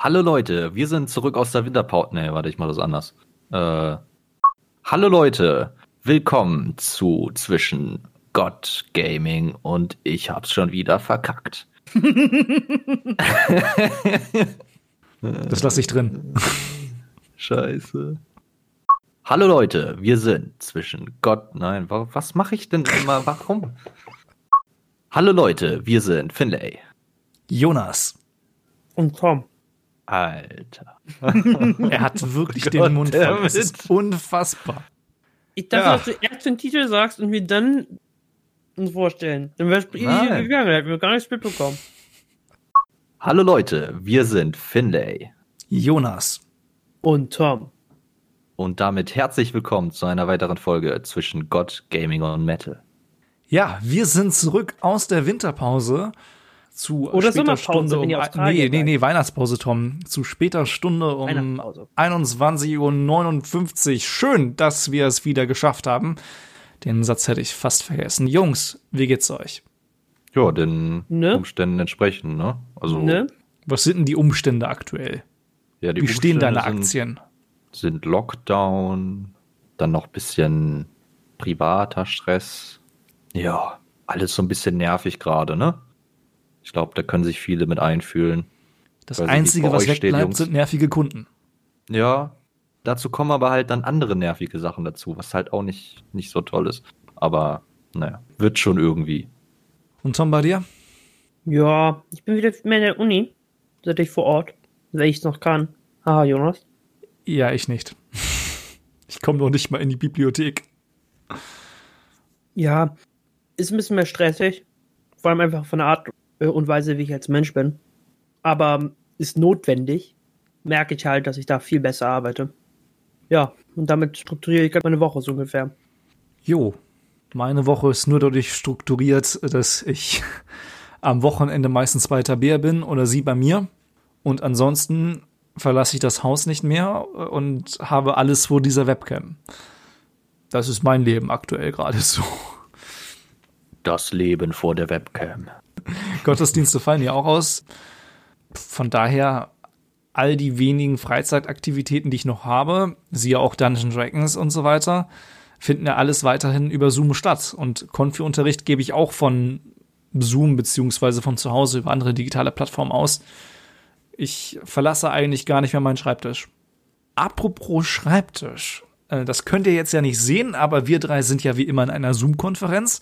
Hallo Leute, wir sind zurück aus der Winterpause. Nee, warte, ich mach das anders. Äh, hallo Leute, willkommen zu zwischen Gott Gaming und ich hab's schon wieder verkackt. das lasse ich drin. Scheiße. Hallo Leute, wir sind zwischen Gott. Nein, was mache ich denn immer? Warum? Hallo Leute, wir sind Finlay. Jonas. Und Tom. Alter. er hat wirklich Gott, den Mund voll. Es ist unfassbar. Ich dachte, ja. dass du erst den Titel sagst und wir dann uns vorstellen. Dann wär's easy gegangen, hätten wir gar nichts mitbekommen. Hallo Leute, wir sind Finlay. Jonas. Und Tom. Und damit herzlich willkommen zu einer weiteren Folge zwischen Gott, Gaming und Metal. Ja, wir sind zurück aus der Winterpause zu Oder später Stunde um, nee, nee, nee, Weihnachtspause, Tom. Zu später Stunde um 21.59 Uhr. Schön, dass wir es wieder geschafft haben. Den Satz hätte ich fast vergessen. Jungs, wie geht's euch? Ja, den ne? Umständen entsprechend, ne? Also. Ne? Was sind denn die Umstände aktuell? Ja, die wie Umstände stehen deine Aktien? Sind, sind Lockdown, dann noch bisschen privater Stress. Ja, alles so ein bisschen nervig gerade, ne? Ich glaube, da können sich viele mit einfühlen. Das Einzige, was wegbleibt, sind nervige Kunden. Ja, dazu kommen aber halt dann andere nervige Sachen dazu, was halt auch nicht, nicht so toll ist. Aber naja, wird schon irgendwie. Und Tom, bei dir? Ja, ich bin wieder mehr in der Uni. Seit ich vor Ort. Wenn ich es noch kann. Haha, Jonas. Ja, ich nicht. Ich komme noch nicht mal in die Bibliothek. Ja, ist ein bisschen mehr stressig. Vor allem einfach von der Art und Weise, wie ich als Mensch bin. Aber ist notwendig, merke ich halt, dass ich da viel besser arbeite. Ja, und damit strukturiere ich meine Woche so ungefähr. Jo, meine Woche ist nur dadurch strukturiert, dass ich am Wochenende meistens bei Tabea bin oder sie bei mir. Und ansonsten verlasse ich das Haus nicht mehr und habe alles vor dieser Webcam. Das ist mein Leben aktuell gerade so. Das Leben vor der Webcam. Gottesdienste fallen ja auch aus. Von daher all die wenigen Freizeitaktivitäten, die ich noch habe, siehe auch Dungeons Dragons und so weiter, finden ja alles weiterhin über Zoom statt. Und Konfi-Unterricht gebe ich auch von Zoom beziehungsweise von zu Hause über andere digitale Plattformen aus. Ich verlasse eigentlich gar nicht mehr meinen Schreibtisch. Apropos Schreibtisch. Äh, das könnt ihr jetzt ja nicht sehen, aber wir drei sind ja wie immer in einer Zoom-Konferenz.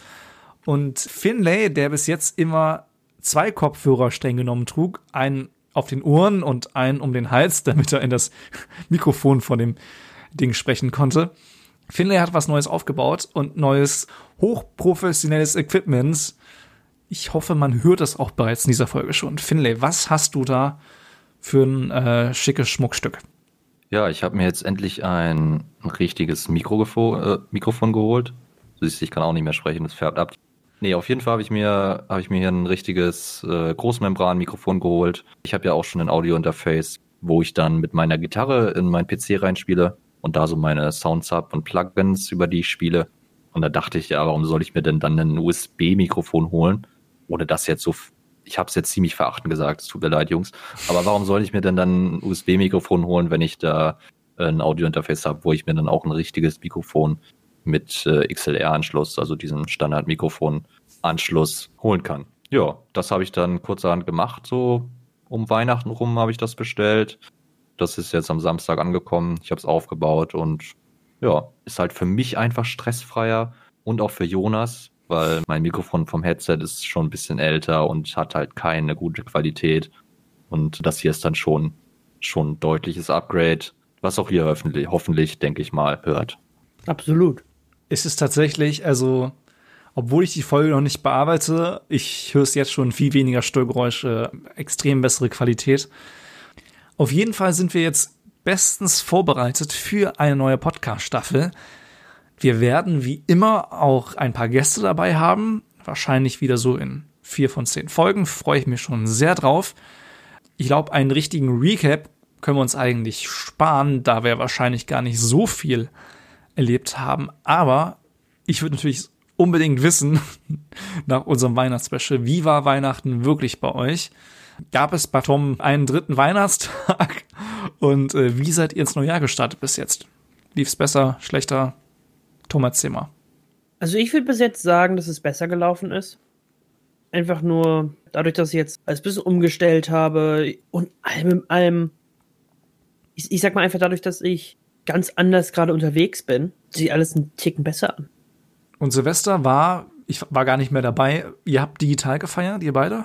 Und Finlay, der bis jetzt immer zwei Kopfhörer streng genommen trug, einen auf den Ohren und einen um den Hals, damit er in das Mikrofon von dem Ding sprechen konnte. Finlay hat was Neues aufgebaut und neues hochprofessionelles Equipment. Ich hoffe, man hört es auch bereits in dieser Folge schon. Finlay, was hast du da für ein äh, schickes Schmuckstück? Ja, ich habe mir jetzt endlich ein, richtiges Mikrofon, äh, Mikrofon geholt. Siehst, ich kann auch nicht mehr sprechen, das färbt ab. Nee, auf jeden Fall habe ich mir habe ich mir hier ein richtiges äh, Großmembran-Mikrofon geholt. Ich habe ja auch schon ein Audio-Interface, wo ich dann mit meiner Gitarre in meinen PC reinspiele und da so meine Soundsub und Plugins, über die ich spiele. Und da dachte ich, ja, warum soll ich mir denn dann ein USB-Mikrofon holen? Ohne das jetzt so, ich habe es jetzt ziemlich verachtend gesagt, es tut mir leid, Jungs. Aber warum soll ich mir denn dann ein USB-Mikrofon holen, wenn ich da ein Audio-Interface habe, wo ich mir dann auch ein richtiges Mikrofon mit äh, XLR-Anschluss, also diesem Standard-Mikrofon-Anschluss holen kann. Ja, das habe ich dann kurzerhand gemacht, so um Weihnachten rum habe ich das bestellt. Das ist jetzt am Samstag angekommen. Ich habe es aufgebaut und ja, ist halt für mich einfach stressfreier und auch für Jonas, weil mein Mikrofon vom Headset ist schon ein bisschen älter und hat halt keine gute Qualität. Und das hier ist dann schon, schon ein deutliches Upgrade, was auch ihr hoffentlich, hoffentlich denke ich mal, hört. Absolut ist es tatsächlich, also, obwohl ich die Folge noch nicht bearbeite, ich höre es jetzt schon viel weniger Störgeräusche, extrem bessere Qualität. Auf jeden Fall sind wir jetzt bestens vorbereitet für eine neue Podcast-Staffel. Wir werden wie immer auch ein paar Gäste dabei haben. Wahrscheinlich wieder so in vier von zehn Folgen. Freue ich mich schon sehr drauf. Ich glaube, einen richtigen Recap können wir uns eigentlich sparen, da wir wahrscheinlich gar nicht so viel erlebt haben. Aber ich würde natürlich unbedingt wissen, nach unserem Weihnachtsspecial, wie war Weihnachten wirklich bei euch? Gab es bei Tom einen dritten Weihnachtstag? Und äh, wie seid ihr ins Neujahr gestartet bis jetzt? Lief's besser, schlechter? Thomas Zimmer. Also ich würde bis jetzt sagen, dass es besser gelaufen ist. Einfach nur dadurch, dass ich jetzt alles bisschen umgestellt habe und allem in allem, ich, ich sag mal einfach dadurch, dass ich ganz anders gerade unterwegs bin, sieht alles einen Ticken besser an. Und Silvester war, ich war gar nicht mehr dabei. Ihr habt digital gefeiert, ihr beide?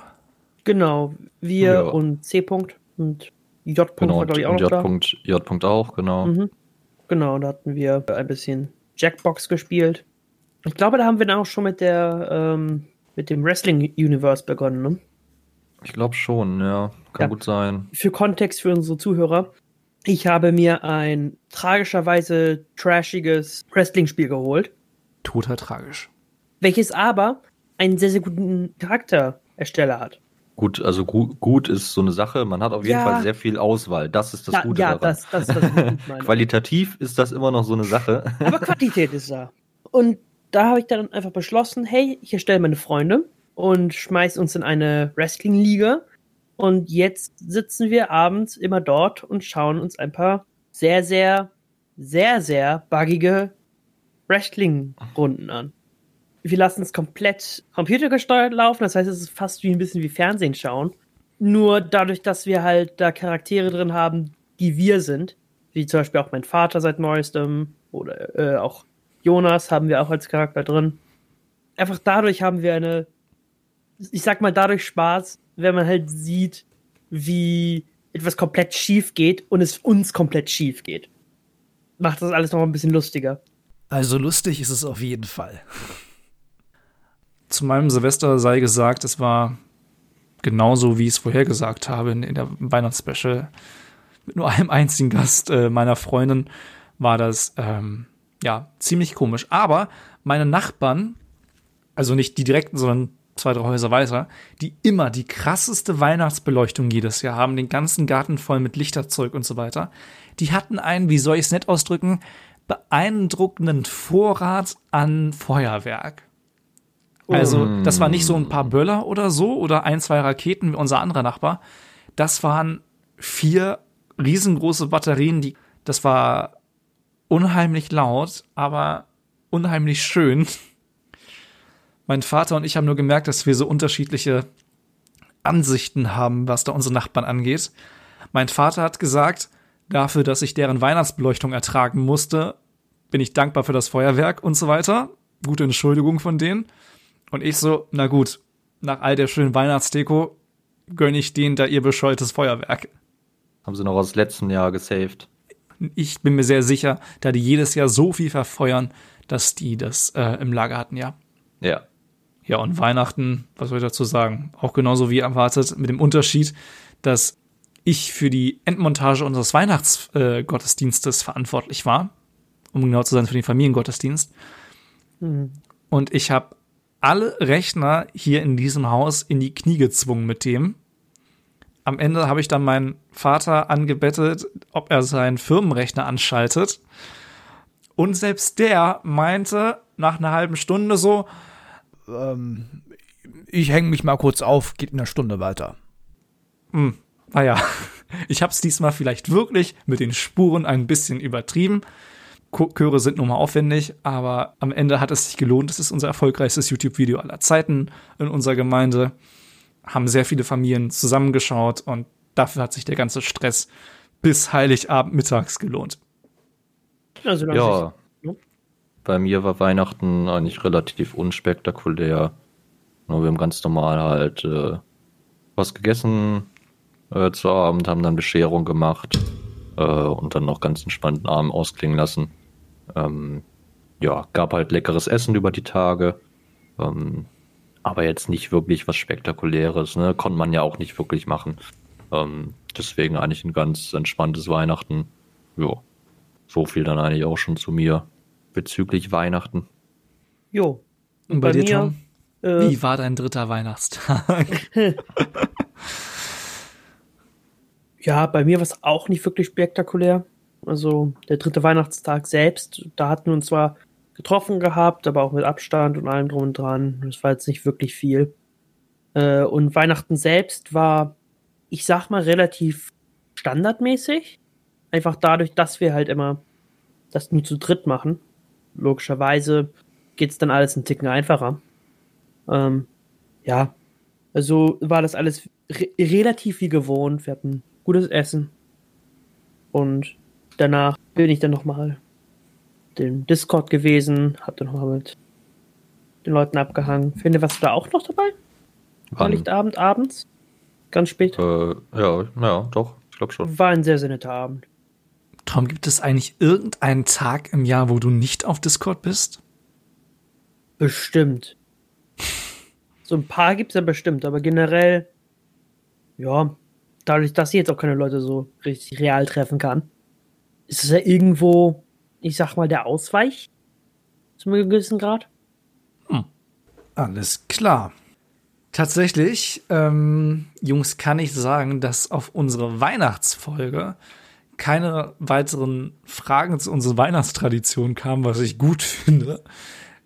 Genau, wir Ja. und C. -Punkt und J. -Punkt Genau, war, und, glaube ich, auch und noch J. da. J. -Punkt auch, genau. Mhm. Genau, da hatten wir ein bisschen Jackbox gespielt. Ich glaube, da haben wir dann auch schon mit der ähm, mit dem Wrestling Universe begonnen. Ne? Ich glaube schon, ja. Kann Ja. gut sein. Für Kontext für unsere Zuhörer. Ich habe mir ein tragischerweise trashiges Wrestling-Spiel geholt, Total tragisch. welches aber einen sehr, sehr guten Charakterersteller hat. Gut, also gut, gut ist so eine Sache. Man hat auf jeden Ja. Fall sehr viel Auswahl. Das ist das ja, Gute ja daran. das, das, das ist was ich gut meine. Qualitativ ist das immer noch so eine Sache. Aber Quantität ist da. Und da habe ich dann einfach beschlossen, hey, ich erstelle meine Freunde und schmeiß uns in eine Wrestling-Liga. Und jetzt sitzen wir abends immer dort und schauen uns ein paar sehr, sehr, sehr, sehr buggige Wrestling-Runden an. Wir lassen es komplett computergesteuert laufen, das heißt, es ist fast wie ein bisschen wie Fernsehen schauen. Nur dadurch, dass wir halt da Charaktere drin haben, die wir sind, wie zum Beispiel auch mein Vater seit neuestem oder äh, auch Jonas haben wir auch als Charakter drin. Einfach dadurch haben wir eine, ich sag mal, dadurch Spaß, wenn man halt sieht, wie etwas komplett schief geht und es uns komplett schief geht. Macht das alles noch ein bisschen lustiger. Also lustig ist es auf jeden Fall. Zu meinem Silvester sei gesagt, es war genauso, wie ich es vorher gesagt habe in, in der Weihnachtsspecial. Mit nur einem einzigen Gast äh, meiner Freundin war das ähm, ja ziemlich komisch. Aber meine Nachbarn, also nicht die direkten, sondern zwei, drei Häuser weiter, die immer die krasseste Weihnachtsbeleuchtung jedes Jahr haben, den ganzen Garten voll mit Lichterzeug und so weiter, die hatten einen, wie soll ich es nett ausdrücken, beeindruckenden Vorrat an Feuerwerk. Also, das war nicht so ein paar Böller oder so oder ein, zwei Raketen wie unser anderer Nachbar. Das waren vier riesengroße Batterien, die, das war unheimlich laut, aber unheimlich schön. Mein Vater und ich haben nur gemerkt, dass wir so unterschiedliche Ansichten haben, was da unsere Nachbarn angeht. Mein Vater hat gesagt, dafür, dass ich deren Weihnachtsbeleuchtung ertragen musste, bin ich dankbar für das Feuerwerk und so weiter. Gute Entschuldigung von denen. Und ich so, na gut, nach all der schönen Weihnachtsdeko gönne ich denen da ihr bescheuertes Feuerwerk. Haben sie noch aus letzten Jahr gesaved. Ich bin mir sehr sicher, da die jedes Jahr so viel verfeuern, dass die das äh, im Lager hatten, ja. Ja. Ja, und Weihnachten, was soll ich dazu sagen? Auch genauso wie erwartet, mit dem Unterschied, dass ich für die Endmontage unseres Weihnachtsgottesdienstes äh, verantwortlich war, um genau zu sein, für den Familiengottesdienst. Und ich habe alle Rechner hier in diesem Haus in die Knie gezwungen mit dem. Am Ende habe ich dann meinen Vater angebettet, ob er seinen Firmenrechner anschaltet. Und selbst der meinte nach einer halben Stunde so, Ähm, ich hänge mich mal kurz auf, geht in einer Stunde weiter. naja, ich habe es diesmal vielleicht wirklich mit den Spuren ein bisschen übertrieben. Chöre sind nun mal aufwendig, aber am Ende hat es sich gelohnt. Es ist unser erfolgreichstes YouTube-Video aller Zeiten in unserer Gemeinde. Haben sehr viele Familien zusammengeschaut und dafür hat sich der ganze Stress bis Heiligabend mittags gelohnt. Also, Ja. Bei mir war Weihnachten eigentlich relativ unspektakulär. Wir haben ganz normal halt äh, was gegessen äh, zu Abend, haben dann Bescherung gemacht äh, und dann noch ganz entspannten Abend ausklingen lassen. Ähm, ja, gab halt leckeres Essen über die Tage. Ähm, aber jetzt nicht wirklich was Spektakuläres, ne? Konnte man ja auch nicht wirklich machen. Ähm, deswegen eigentlich ein ganz entspanntes Weihnachten. Ja, so viel dann eigentlich auch schon zu mir bezüglich Weihnachten. Jo. Und bei, bei dir, mir, Tom? Äh, Wie war dein dritter Weihnachtstag? Ja, bei mir war es auch nicht wirklich spektakulär. Also der dritte Weihnachtstag selbst, da hatten wir uns zwar getroffen gehabt, aber auch mit Abstand und allem drum und dran. Das war jetzt nicht wirklich viel. Äh, und Weihnachten selbst war ich sag mal, relativ standardmäßig. Einfach dadurch, dass wir halt immer das nur zu dritt machen. Logischerweise geht's dann alles einen Ticken einfacher. Ähm, ja, also war das alles re relativ wie gewohnt. Wir hatten gutes Essen. Und danach bin ich dann nochmal den Discord gewesen, hab dann nochmal mit den Leuten abgehangen. Finde, was da auch noch dabei? War Wann? nicht Abend, abends? Ganz spät. Äh, ja, ja, doch, ich glaube schon. War ein sehr, sehr netter Abend. Tom, gibt es eigentlich irgendeinen Tag im Jahr, wo du nicht auf Discord bist? Bestimmt. So ein paar gibt's ja bestimmt, aber generell, ja, dadurch, dass ich jetzt auch keine Leute so richtig real treffen kann, ist es ja irgendwo, ich sag mal, der Ausweich. Zu einem gewissen Grad. Alles klar. Tatsächlich, ähm, Jungs, kann ich sagen, dass auf unsere Weihnachtsfolge keine weiteren Fragen zu unserer Weihnachtstradition kamen, was ich gut finde.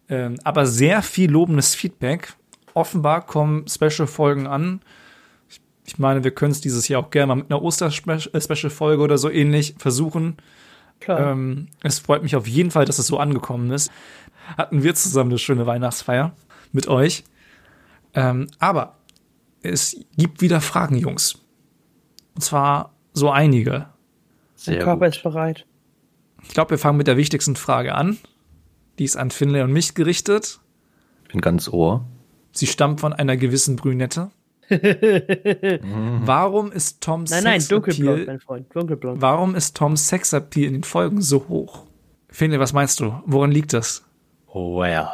Ähm, aber sehr viel lobendes Feedback. Offenbar kommen Special-Folgen an. Ich, ich meine, wir können es dieses Jahr auch gerne mal mit einer Oster-Special-Folge oder so ähnlich versuchen. Ähm, es freut mich auf jeden Fall, dass es so angekommen ist. Hatten wir zusammen eine schöne Weihnachtsfeier mit euch. Ähm, aber es gibt wieder Fragen, Jungs. Und zwar so einige. Sehr Körper gut. ist bereit. Ich glaube, wir fangen mit der wichtigsten Frage an. Die ist an Finlay und mich gerichtet. Ich bin ganz Ohr. Sie stammt von einer gewissen Brünette. Warum ist Toms Nein, nein, dunkelblond, Sexappeal, mein Freund. Dunkelblond. warum ist Toms Sexappeal in den Folgen so hoch? Finlay, was meinst du? Woran liegt das? Well.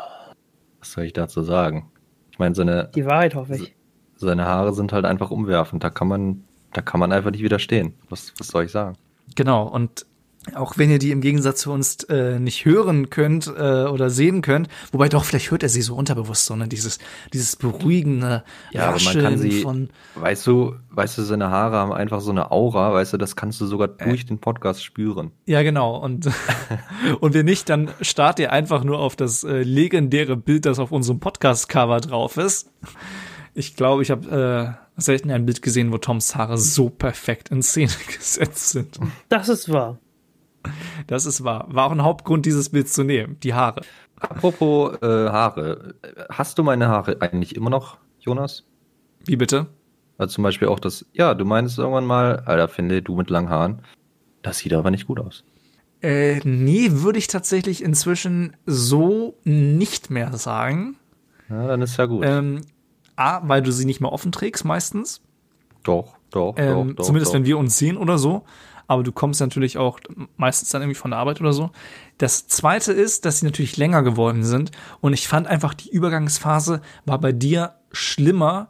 Was soll ich dazu sagen? Ich meine, seine, Die Wahrheit hoffe ich. seine Haare sind halt einfach umwerfend. Da kann man, da kann man einfach nicht widerstehen. Was, was soll ich sagen? Genau, und auch wenn ihr die im Gegensatz zu uns äh, nicht hören könnt äh, oder sehen könnt, wobei doch, vielleicht hört er sie so unterbewusst, so, ne? dieses, dieses beruhigende Ja, aber man Rascheln kann sie, von, weißt du, weißt du, seine Haare haben einfach so eine Aura, weißt du, das kannst du sogar durch den Podcast spüren. ja genau, und, und wenn nicht, dann starrt ihr einfach nur auf das äh, legendäre Bild, das auf unserem Podcast-Cover drauf ist. Ich glaube, ich habe äh, selten ein Bild gesehen, wo Toms Haare so perfekt in Szene gesetzt sind. Das ist wahr. Das ist wahr. War auch ein Hauptgrund, dieses Bild zu nehmen, die Haare. Apropos äh, Haare, hast du meine Haare eigentlich immer noch, Jonas? Wie bitte? Also zum Beispiel auch das, ja, du meinst irgendwann mal, Alter, finde du mit langen Haaren, das sieht aber nicht gut aus. Äh, nee, würde ich tatsächlich inzwischen so nicht mehr sagen. Ja, dann ist ja gut. Ähm, A, weil du sie nicht mehr offen trägst meistens. doch, doch, Ähm, doch, doch. zumindest doch. wenn wir uns sehen oder so. Aber du kommst natürlich auch meistens dann irgendwie von der Arbeit oder so. Das zweite ist, dass sie natürlich länger geworden sind. Und ich fand einfach, die Übergangsphase war bei dir schlimmer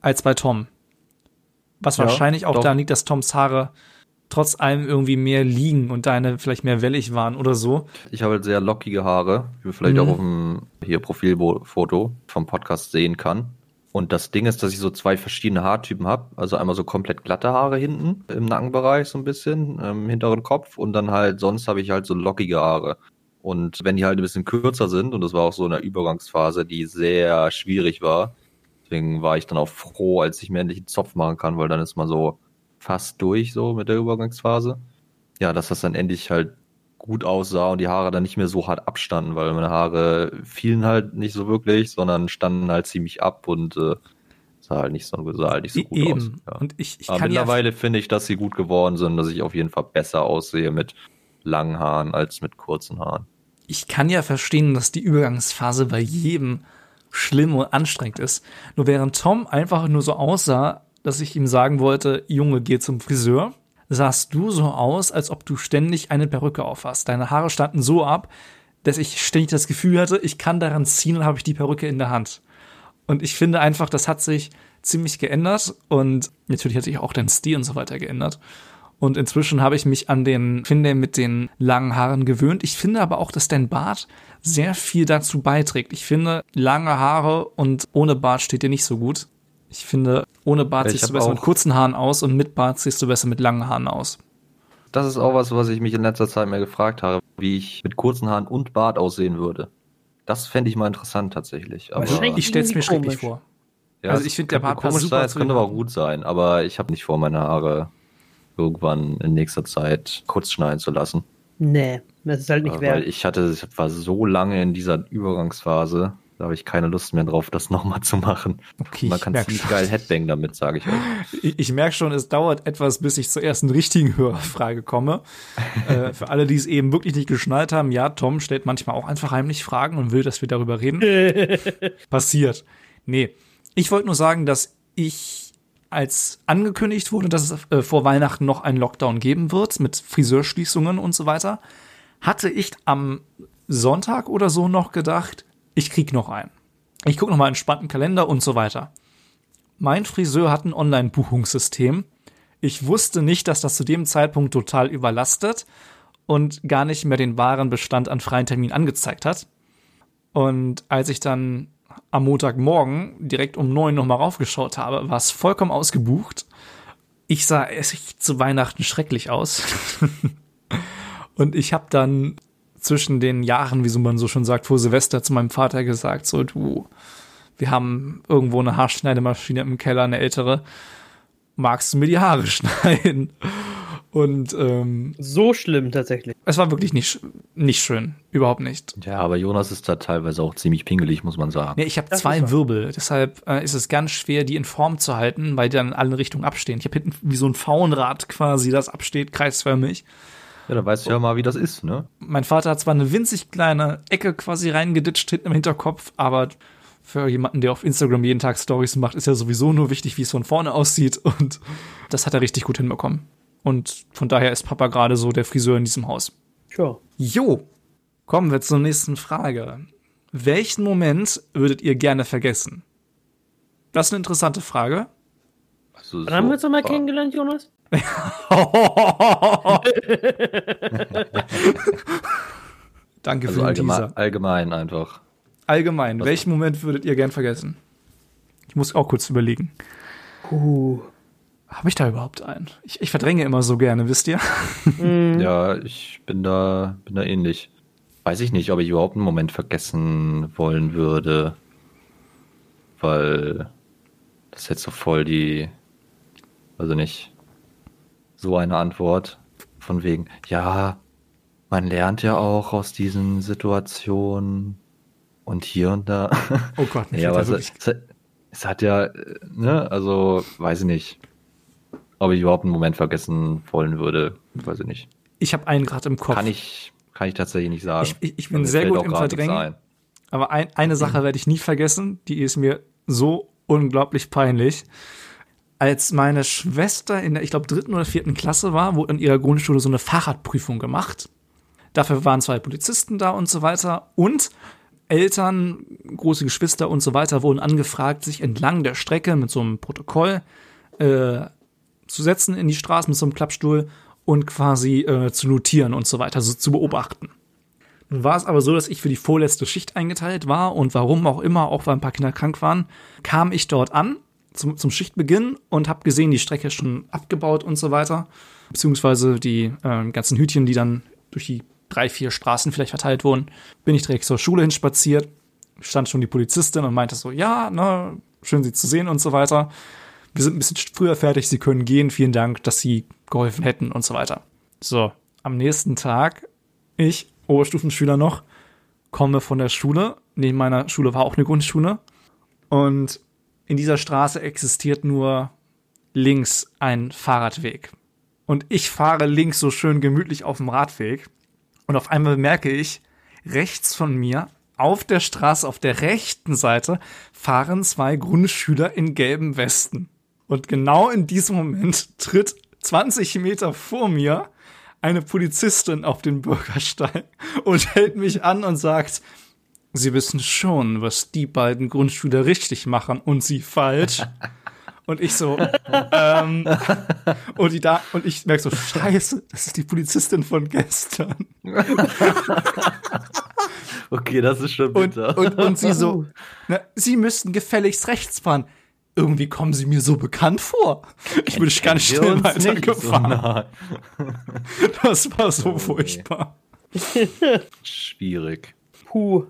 als bei Tom. Was Ja, wahrscheinlich auch doch. daran liegt, dass Toms Haare trotz allem irgendwie mehr liegen und deine vielleicht mehr wellig waren oder so. Ich habe halt sehr lockige Haare, wie man vielleicht Mhm. auch auf dem hier Profilfoto vom Podcast sehen kann. Und das Ding ist, dass ich so zwei verschiedene Haartypen habe. Also einmal so komplett glatte Haare hinten im Nackenbereich so ein bisschen, im hinteren Kopf. Und dann halt, sonst habe ich halt so lockige Haare. Und wenn die halt ein bisschen kürzer sind, und das war auch so in der Übergangsphase, die sehr schwierig war, deswegen war ich dann auch froh, als ich mir endlich einen Zopf machen kann, weil dann ist man so fast durch so mit der Übergangsphase. Ja, dass das dann endlich halt gut aussah und die Haare dann nicht mehr so hart abstanden, weil meine Haare fielen halt nicht so wirklich, sondern standen halt ziemlich ab und äh, sah halt nicht so, sah halt nicht so gut aus. Eben. Ja. Und ich, ich Aber kann ja mittlerweile finde ich, dass sie gut geworden sind, dass ich auf jeden Fall besser aussehe mit langen Haaren als mit kurzen Haaren. ich kann ja verstehen, dass die Übergangsphase bei jedem schlimm und anstrengend ist. Nur während Tom einfach nur so aussah, dass ich ihm sagen wollte, Junge, geh zum Friseur, sahst du so aus, als ob du ständig eine Perücke aufhast. Deine Haare standen so ab, dass ich ständig das Gefühl hatte, ich kann daran ziehen und habe ich die Perücke in der Hand. Und ich finde einfach, das hat sich ziemlich geändert und natürlich hat sich auch dein Stil und so weiter geändert. Und inzwischen habe ich mich an den Finde mit den langen Haaren gewöhnt. Ich finde aber auch, dass dein Bart sehr viel dazu beiträgt. Ich finde, lange Haare und ohne Bart steht dir nicht so gut. Ich finde, ohne Bart Ich siehst du besser mit kurzen Haaren aus und mit Bart siehst du besser mit langen Haaren aus. Das ist auch was, was ich mich in letzter Zeit mehr gefragt habe, wie ich mit kurzen Haaren und Bart aussehen würde. Das fände ich mal interessant tatsächlich. Aber Ich stell's mir irgendwie schrecklich vor. Ja, Also es ich finde, der Bart komisch super sein, es könnte aber auch gut sein, aber ich habe nicht vor, meine Haare irgendwann in nächster Zeit kurz schneiden zu lassen. Nee, das ist halt nicht Äh, wert. Weil ich hatte, ich war so lange in dieser Übergangsphase, da habe ich keine Lust mehr drauf, das nochmal zu machen. Okay, Man kann ziemlich schon. geil Headbang damit, sage ich euch. Ich, ich merke schon, es dauert etwas, bis ich zur ersten richtigen Hörerfrage komme. äh, für alle, die es eben wirklich nicht geschnallt haben, ja, Tom stellt manchmal auch einfach heimlich Fragen und will, dass wir darüber reden. Passiert. Nee, ich wollte nur sagen, dass ich, als angekündigt wurde, dass es äh, vor Weihnachten noch einen Lockdown geben wird mit Friseurschließungen und so weiter, hatte ich am Sonntag oder so noch gedacht, ich krieg noch einen. Ich gucke noch mal einen entspannten Kalender und so weiter. Mein Friseur hat ein Online-Buchungssystem. Ich wusste nicht, dass das zu dem Zeitpunkt total überlastet und gar nicht mehr den wahren Bestand an freien Terminen angezeigt hat. Und als ich dann am Montagmorgen direkt um neun nochmal raufgeschaut habe, war es vollkommen ausgebucht. Ich sah es zu Weihnachten schrecklich aus. und ich habe dann zwischen den Jahren, wie so man so schon sagt, vor Silvester zu meinem Vater gesagt, so du, wir haben irgendwo eine Haarschneidemaschine im Keller, eine ältere. Magst du mir die Haare schneiden? Und ähm, So schlimm tatsächlich. es war wirklich nicht, nicht schön. Überhaupt nicht. Ja, aber Jonas ist da teilweise auch ziemlich pingelig, muss man sagen. Nee, ich habe zwei. Wirbel, deshalb äh, ist es ganz schwer, die in Form zu halten, weil die dann in alle Richtungen abstehen. Ich habe hinten wie so ein Faunrad quasi, das absteht, kreisförmig. Ja, da weißt du ja mal, wie das ist, ne? Mein Vater hat zwar eine winzig kleine Ecke quasi reingeditscht hinten im Hinterkopf, aber für jemanden, der auf Instagram jeden Tag Stories macht, ist ja sowieso nur wichtig, wie es von vorne aussieht. Und das hat er richtig gut hinbekommen. Und von daher ist Papa gerade so der Friseur in diesem Haus. Sure. Jo, kommen wir zur nächsten Frage. Welchen Moment würdet ihr gerne vergessen? Das ist eine interessante Frage. Also, Wann haben wir uns nochmal ah, kennengelernt, Jonas? Danke Also für den allgemein, Teaser. allgemein einfach. Allgemein, welchen Moment würdet ihr gern vergessen? Ich muss auch kurz überlegen. Uh. Habe ich da überhaupt einen? Ich, ich verdränge immer so gerne, wisst ihr? Ja, ich bin da, bin da ähnlich. Weiß ich nicht, ob ich überhaupt einen Moment vergessen wollen würde. Weil das ist jetzt so voll die, also nicht, so eine Antwort von wegen, ja, man lernt ja auch aus diesen Situationen und hier und da. Oh Gott, Ja, aber es, es, hat ja, ne, also weiß ich nicht, ob ich überhaupt einen Moment vergessen wollen würde, weiß ich nicht. Ich habe einen gerade im Kopf. Kann ich, kann ich tatsächlich nicht sagen. Ich- ich- ich bin Mir sehr gut im Verdrängen. ein. Aber ein, eine Sache werde ich nie vergessen, die ist mir so unglaublich peinlich. Als meine Schwester in der, ich glaube, dritten oder vierten Klasse war, wurde in ihrer Grundschule so eine Fahrradprüfung gemacht. Dafür waren zwei Polizisten da und so weiter. Und Eltern, große Geschwister und so weiter wurden angefragt, sich entlang der Strecke mit so einem Protokoll äh, zu setzen in die Straße mit so einem Klappstuhl und quasi äh, zu notieren und so weiter, so zu beobachten. Nun war es aber so, dass ich für die vorletzte Schicht eingeteilt war und warum auch immer, auch weil ein paar Kinder krank waren, kam ich dort an zum, zum Schichtbeginn und habe gesehen, die Strecke ist schon abgebaut und so weiter. Beziehungsweise die äh, ganzen Hütchen, die dann durch die drei, vier Straßen vielleicht verteilt wurden, bin ich direkt zur Schule hinspaziert, stand schon die Polizistin und meinte so, ja, ne, schön Sie zu sehen und so weiter. Wir sind ein bisschen früher fertig, Sie können gehen, vielen Dank, dass Sie geholfen hätten und so weiter. So, am nächsten Tag, ich, Oberstufenschüler noch, komme von der Schule. Neben meiner Schule war auch eine Grundschule. Und in dieser Straße existiert nur links ein Fahrradweg. Und ich fahre links so schön gemütlich auf dem Radweg. Und auf einmal merke ich, rechts von mir, auf der Straße, auf der rechten Seite, fahren zwei Grundschüler in gelben Westen. Und genau in diesem Moment tritt 20 Meter vor mir eine Polizistin auf den Bürgersteig und hält mich an und sagt, Sie wissen schon, was die beiden Grundschüler richtig machen und sie falsch. Und ich so, ähm, und, die da, und ich merke so, scheiße, das ist die Polizistin von gestern. Okay, das ist schon Und, bitter. und, und sie so, na, sie müssten gefälligst rechts fahren. Irgendwie kommen sie mir so bekannt vor. Ich bin schnell uns nicht so weitergefahren. nah. Das war so Oh, nee. furchtbar. Schwierig. Puh.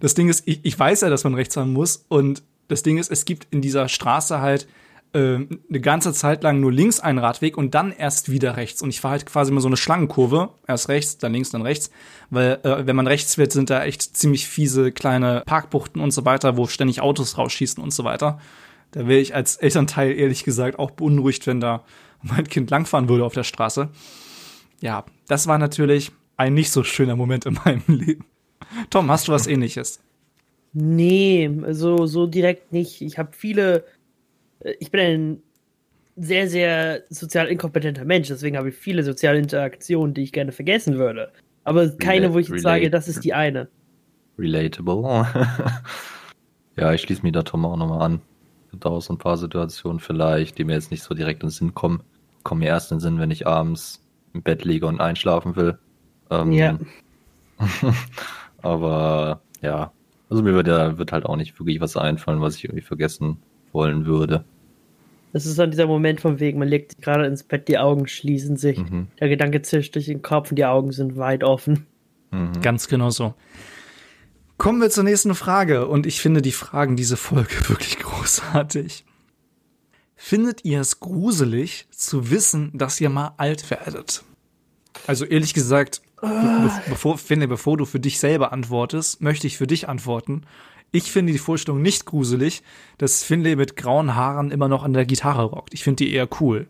Das Ding ist, ich, ich weiß ja, dass man rechts fahren muss und Das Ding ist, es gibt in dieser Straße halt äh, eine ganze Zeit lang nur links einen Radweg und dann erst wieder rechts. Und ich fahre halt quasi immer so eine Schlangenkurve. Erst rechts, dann links, dann rechts. Weil äh, wenn man rechts wird, sind da echt ziemlich fiese kleine Parkbuchten und so weiter, wo ständig Autos rausschießen und so weiter. Da wäre ich als Elternteil ehrlich gesagt auch beunruhigt, wenn da mein Kind langfahren würde auf der Straße. Ja, das war natürlich ein nicht so schöner Moment in meinem Leben. Tom, hast du was ähnliches? Nee, so, so direkt nicht. Ich habe viele. äh, Ich bin ein sehr, sehr sozial inkompetenter Mensch, deswegen habe ich viele soziale Interaktionen, die ich gerne vergessen würde. Aber keine, wo ich jetzt sage, das ist die eine. Relatable. ja, ich schließe mich da Tom auch nochmal an. Gibt auch so ein paar Situationen vielleicht, die mir jetzt nicht so direkt in den Sinn kommen. Kommen mir erst in den Sinn, wenn ich abends im Bett liege und einschlafen will. Ähm, Ja. aber ja, also mir wird, ja, wird halt auch nicht wirklich was einfallen, was ich irgendwie vergessen wollen würde. Das ist dann dieser Moment von wegen, man legt sich gerade ins Bett, die Augen schließen sich, Mhm. der Gedanke zischt durch den Kopf und die Augen sind weit offen. Mhm. Ganz genau so. Kommen wir zur nächsten Frage. Und ich finde die Fragen diese Folge wirklich großartig. Findet ihr es gruselig zu wissen, dass ihr mal alt werdet? Also ehrlich gesagt, be be bevor, finde, bevor du für dich selber antwortest, möchte ich für dich antworten. Ich finde die Vorstellung nicht gruselig, dass Finlay mit grauen Haaren immer noch an der Gitarre rockt. Ich finde die eher cool.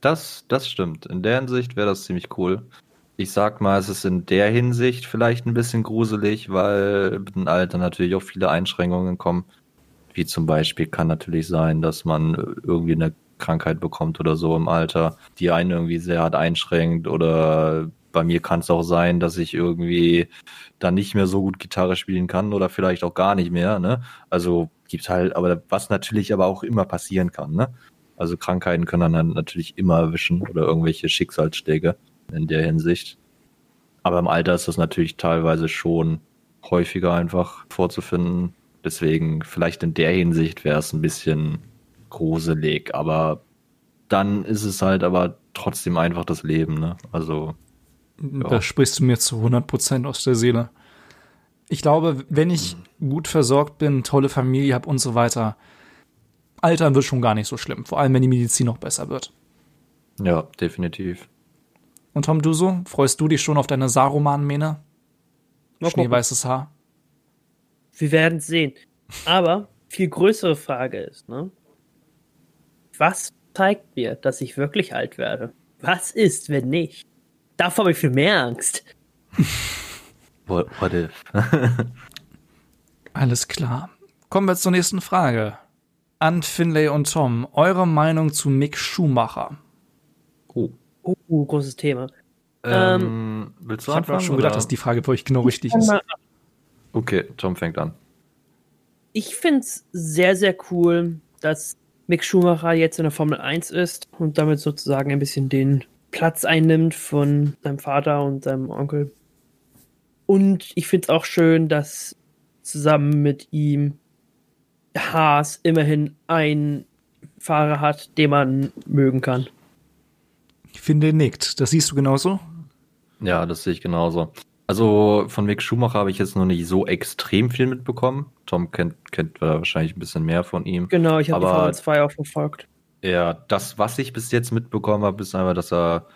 Das, das stimmt. In der Hinsicht wäre das ziemlich cool. Ich sag mal, es ist in der Hinsicht vielleicht ein bisschen gruselig, weil mit dem Alter natürlich auch viele Einschränkungen kommen. Wie zum Beispiel kann natürlich sein, dass man irgendwie eine Krankheit bekommt oder so im Alter, die einen irgendwie sehr hart einschränkt. Oder bei mir kann es auch sein, dass ich irgendwie dann nicht mehr so gut Gitarre spielen kann oder vielleicht auch gar nicht mehr. Ne? Also gibt halt, aber was natürlich aber auch immer passieren kann. Ne? Also Krankheiten können dann natürlich immer erwischen oder irgendwelche Schicksalsschläge in der Hinsicht. Aber im Alter ist das natürlich teilweise schon häufiger einfach vorzufinden. Deswegen vielleicht in der Hinsicht wäre es ein bisschen gruselig, aber dann ist es halt aber trotzdem einfach das Leben, ne? Also Da sprichst du mir zu 100% aus der Seele. Ich glaube, wenn ich gut versorgt bin, tolle Familie habe und so weiter, altern wird schon gar nicht so schlimm. Vor allem, wenn die Medizin noch besser wird. ja, definitiv. Und Tom, du so? Freust du dich schon auf deine Saruman-Mähne? Schneeweißes Haar? Wir werden sehen. Aber viel größere Frage ist, ne? Was zeigt mir, dass ich wirklich alt werde? Was ist, wenn nicht? Davor habe ich viel mehr Angst. What, what if? Alles klar. Kommen wir zur nächsten Frage. An Finlay und Tom, eure Meinung zu Mick Schumacher? oh. Oh, großes Thema. Ähm, willst du Ich habe schon gedacht, oder? dass die Frage für euch genau richtig ist. Okay, Tom fängt an. Ich finde es sehr, sehr cool, dass Mick Schumacher jetzt in der Formel 1 ist und damit sozusagen ein bisschen den Platz einnimmt von seinem Vater und seinem Onkel. Und ich finde es auch schön, dass zusammen mit ihm Haas immerhin einen Fahrer hat, den man mögen kann. Ich finde, nickt. Das siehst du genauso? Ja, das sehe ich genauso. Also von Mick Schumacher habe ich jetzt noch nicht so extrem viel mitbekommen. Tom kennt, kennt wahrscheinlich ein bisschen mehr von ihm. Genau, ich habe die Formel 2 auch verfolgt. Ja, das, was ich bis jetzt mitbekommen habe, ist einfach, dass er,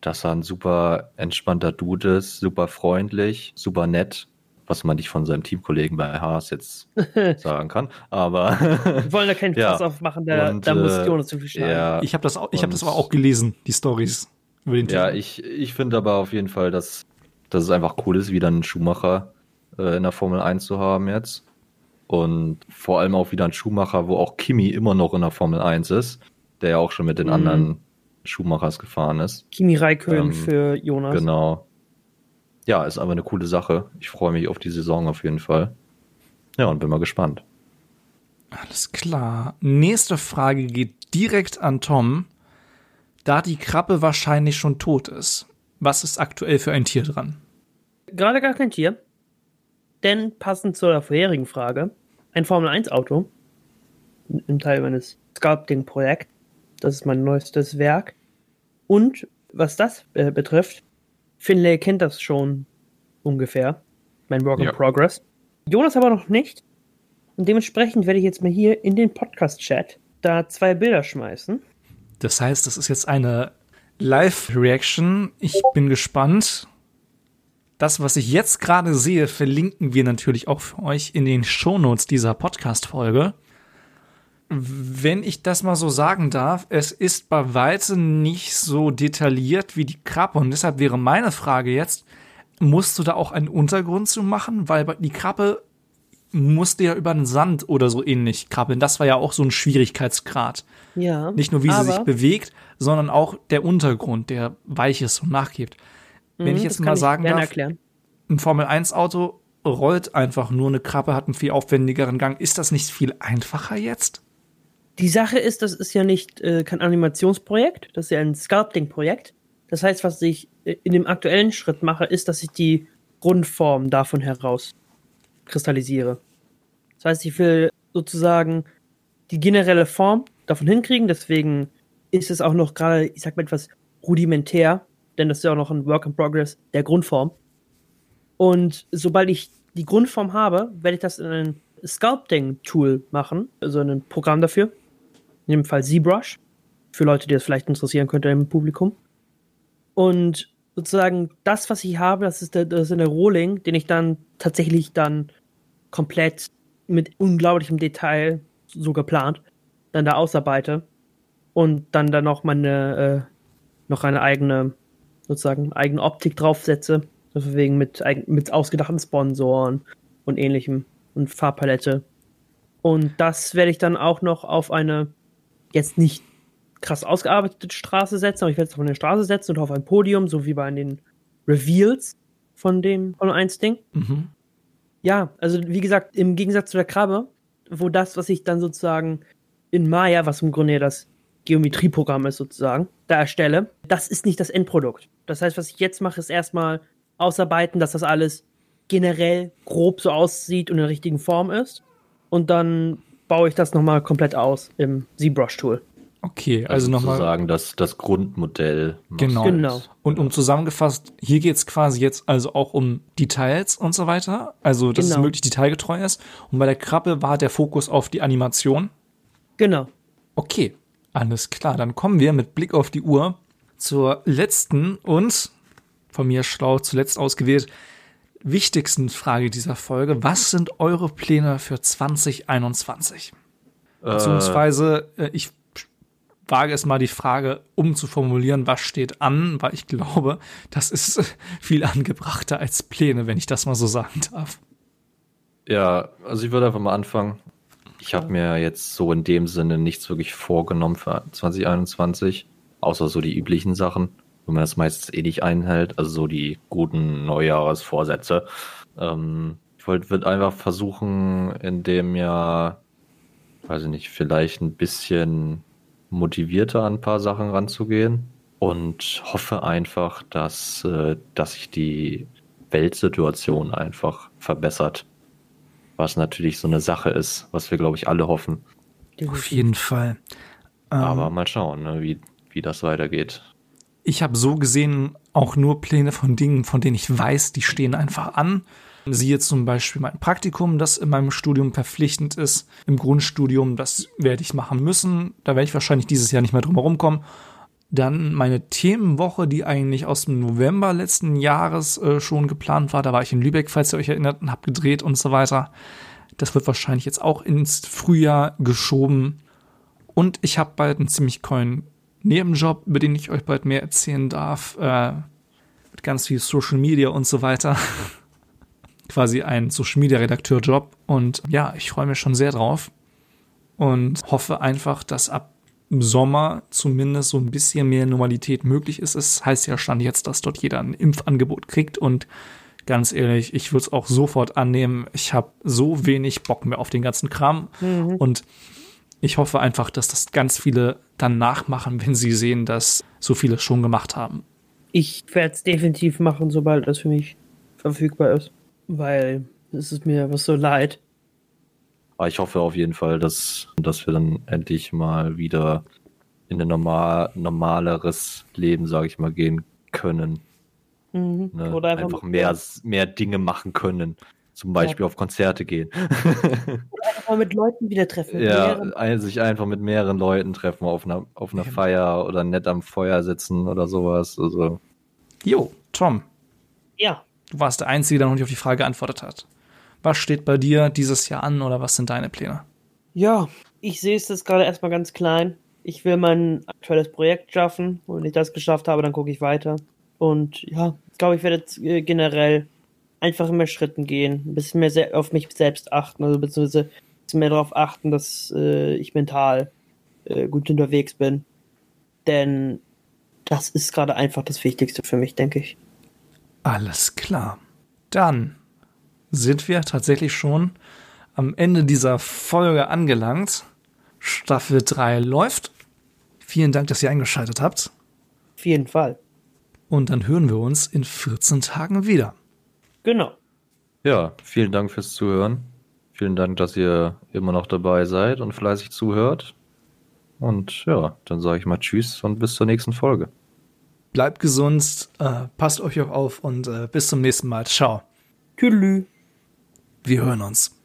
dass er ein super entspannter Dude ist, super freundlich, super nett, was man nicht von seinem Teamkollegen bei Haas jetzt sagen kann. Aber Wir wollen da keinen Ja. Fass aufmachen, da, Und, da muss äh, Jonas zu viel schneiden. ja, Ich habe das, auch- ich hab das aber auch gelesen, die Stories über den Ja, Typen. ich, ich finde aber auf jeden Fall, dass, dass es einfach cool ist, wieder einen Schumacher äh, in der Formel 1 zu haben jetzt. Und vor allem auch wieder einen Schumacher, wo auch Kimi immer noch in der Formel 1 ist, der ja auch schon mit den Mhm. anderen Schumachers gefahren ist. Kimi Raikön Ähm, für Jonas. Genau. Ja, ist aber eine coole Sache. Ich freue mich auf die Saison auf jeden Fall. Ja, und bin mal gespannt. Alles klar. Nächste Frage geht direkt an Tom. Da die Krabbe wahrscheinlich schon tot ist, was ist aktuell für ein Tier dran? Gerade gar kein Tier. Denn passend zur vorherigen Frage, ein Formel 1 Auto im Teil meines Sculpting-Projekts. Das ist mein neuestes Werk. Und was das äh, betrifft, Finlay kennt das schon ungefähr. Mein Work Ja. in Progress. Jonas aber noch nicht. Und dementsprechend werde ich jetzt mal hier in den Podcast-Chat da zwei Bilder schmeißen. Das heißt, das ist jetzt eine Live-Reaction. Ich bin gespannt. Das, was ich jetzt gerade sehe, verlinken wir natürlich auch für euch in den Shownotes dieser Podcast-Folge. Wenn ich das mal so sagen darf, es ist bei weitem nicht so detailliert wie die Krabbe. Und deshalb wäre meine Frage jetzt, musst du da auch einen Untergrund zu machen? Weil die Krabbe musste ja über den Sand oder so ähnlich krabbeln. Das war ja auch so ein Schwierigkeitsgrad. Ja. Nicht nur, wie sie sich bewegt, sondern auch der Untergrund, der weich ist und nachgibt. Wenn Mhm, ich jetzt das mal sagen darf, erklären. ein Formel-1-Auto rollt einfach nur eine Krabbe, hat einen viel aufwendigeren Gang. Ist das nicht viel einfacher jetzt? Die Sache ist, das ist ja nicht äh, kein Animationsprojekt, das ist ja ein Sculpting-Projekt. Das heißt, was ich äh, in dem aktuellen Schritt mache, ist, dass ich die Grundform davon heraus kristallisiere. Das heißt, ich will sozusagen die generelle Form davon hinkriegen, deswegen ist es auch noch gerade, ich sag mal etwas rudimentär, denn das ist ja auch noch ein Work in Progress der Grundform. Und sobald ich die Grundform habe, werde ich das in ein Sculpting-Tool machen, also ein Programm dafür. In dem Fall ZBrush. Für Leute, die das vielleicht interessieren könnte im Publikum. Und sozusagen das, was ich habe, das ist der, das ist der Rohling, den ich dann tatsächlich dann komplett mit unglaublichem Detail so geplant dann da ausarbeite und dann da noch meine äh, noch eine eigene sozusagen eigene Optik draufsetze, also wegen mit mit ausgedachten Sponsoren und ähnlichem und Farbpalette. Und das werde ich dann auch noch auf eine jetzt nicht krass ausgearbeitete Straße setzen, aber ich werde es auf eine Straße setzen und auf ein Podium, so wie bei den Reveals von dem von 1 Ding. Mhm. Ja, also wie gesagt, im Gegensatz zu der Krabbe, wo das, was ich dann sozusagen in Maya, was im Grunde ja das Geometrieprogramm ist sozusagen, da erstelle, das ist nicht das Endprodukt. Das heißt, was ich jetzt mache, ist erstmal ausarbeiten, dass das alles generell grob so aussieht und in der richtigen Form ist. Und dann baue ich das nochmal komplett aus im ZBrush-Tool. Okay, also, nochmal. sozusagen das, das Grundmodell. Genau. Genau. Und um zusammengefasst, hier geht es quasi jetzt also auch um Details und so weiter. Also, dass es Genau. möglichst detailgetreu ist. Und bei der Krabbe war der Fokus auf die Animation. Genau. Okay, alles klar. Dann kommen wir mit Blick auf die Uhr zur letzten und von mir schlau zuletzt ausgewählt wichtigsten Frage dieser Folge. Was sind eure Pläne für 2021? Beziehungsweise, äh, ich wage es mal die Frage umzuformulieren, was steht an, weil ich glaube, das ist viel angebrachter als Pläne, wenn ich das mal so sagen darf. Ja, also ich würde einfach mal anfangen. Ich habe mir jetzt so in dem Sinne nichts wirklich vorgenommen für 2021, außer so die üblichen Sachen, wo man das meistens eh nicht einhält, also so die guten Neujahresvorsätze. Ähm, ich wollte würd einfach versuchen, in dem Jahr, weiß ich nicht, vielleicht ein bisschen motivierter an ein paar Sachen ranzugehen und hoffe einfach, dass, äh, dass sich die Weltsituation einfach verbessert. Was natürlich so eine Sache ist, was wir, glaube ich, alle hoffen. Auf jeden Fall. Ähm, Aber mal schauen, ne, wie, wie das weitergeht. Ich habe so gesehen auch nur Pläne von Dingen, von denen ich weiß, die stehen einfach an. Siehe zum Beispiel mein Praktikum, das in meinem Studium verpflichtend ist. Im Grundstudium, das werde ich machen müssen. Da werde ich wahrscheinlich dieses Jahr nicht mehr drum herum kommen. Dann meine Themenwoche, die eigentlich aus dem November letzten Jahres äh, schon geplant war. Da war ich in Lübeck, falls ihr euch erinnert, und habe gedreht und so weiter. Das wird wahrscheinlich jetzt auch ins Frühjahr geschoben. Und ich habe bald einen ziemlich coolen Nebenjob, über den ich euch bald mehr erzählen darf. Äh, mit ganz viel Social Media und so weiter. Quasi ein Social Media Redakteurjob. Und ja, ich freue mich schon sehr drauf. Und hoffe einfach, dass ab Sommer zumindest so ein bisschen mehr Normalität möglich ist. Es heißt ja schon jetzt, dass dort jeder ein Impfangebot kriegt. Und ganz ehrlich, ich würde es auch sofort annehmen. Ich habe so wenig Bock mehr auf den ganzen Kram. Und ich hoffe einfach, dass das ganz viele dann nachmachen, wenn sie sehen, dass so viele schon gemacht haben. Ich werde es definitiv machen, sobald das für mich verfügbar ist. Weil es ist mir was so leid. Aber ich hoffe auf jeden Fall, dass, dass wir dann endlich mal wieder in ein normal, normaleres Leben, sage ich mal, gehen können. Ne? Oder einfach einfach- mehr, mehr Dinge machen können. Zum Beispiel auf Konzerte gehen. Einfach mal mit Leuten wieder treffen. Ja, mehreren. sich einfach mit mehreren Leuten treffen auf einer, auf einer Feier oder nett am Feuer sitzen oder sowas. Also, Jo, Tom, ja. du warst der Einzige, der noch nicht auf die Frage geantwortet hat. Was steht bei dir dieses Jahr an oder was sind deine Pläne? Ja, ich sehe es jetzt gerade erstmal ganz klein. Ich will mein aktuelles Projekt schaffen. Und wenn ich das geschafft habe, dann gucke ich weiter. Und ja, ich glaube, ich werde jetzt äh, generell einfach mehr Schritten gehen. Ein bisschen mehr auf mich selbst achten. Also beziehungsweise ein bisschen mehr darauf achten, dass äh, ich mental äh, gut unterwegs bin. Denn das ist gerade einfach das Wichtigste für mich, denke ich. Alles klar. Dann sind wir tatsächlich schon am Ende dieser Folge angelangt. Staffel 3 läuft. Vielen Dank, dass ihr eingeschaltet habt. Auf jeden Fall. Und dann hören wir uns in 14 Tagen wieder. Genau. ja, vielen Dank fürs Zuhören. Vielen Dank, dass ihr immer noch dabei seid und fleißig zuhört. Und ja, dann sage ich mal Tschüss und bis zur nächsten Folge. Bleibt gesund, äh, passt euch auch auf und äh, bis zum nächsten Mal. Ciao. Tüdelü. Wir hören uns.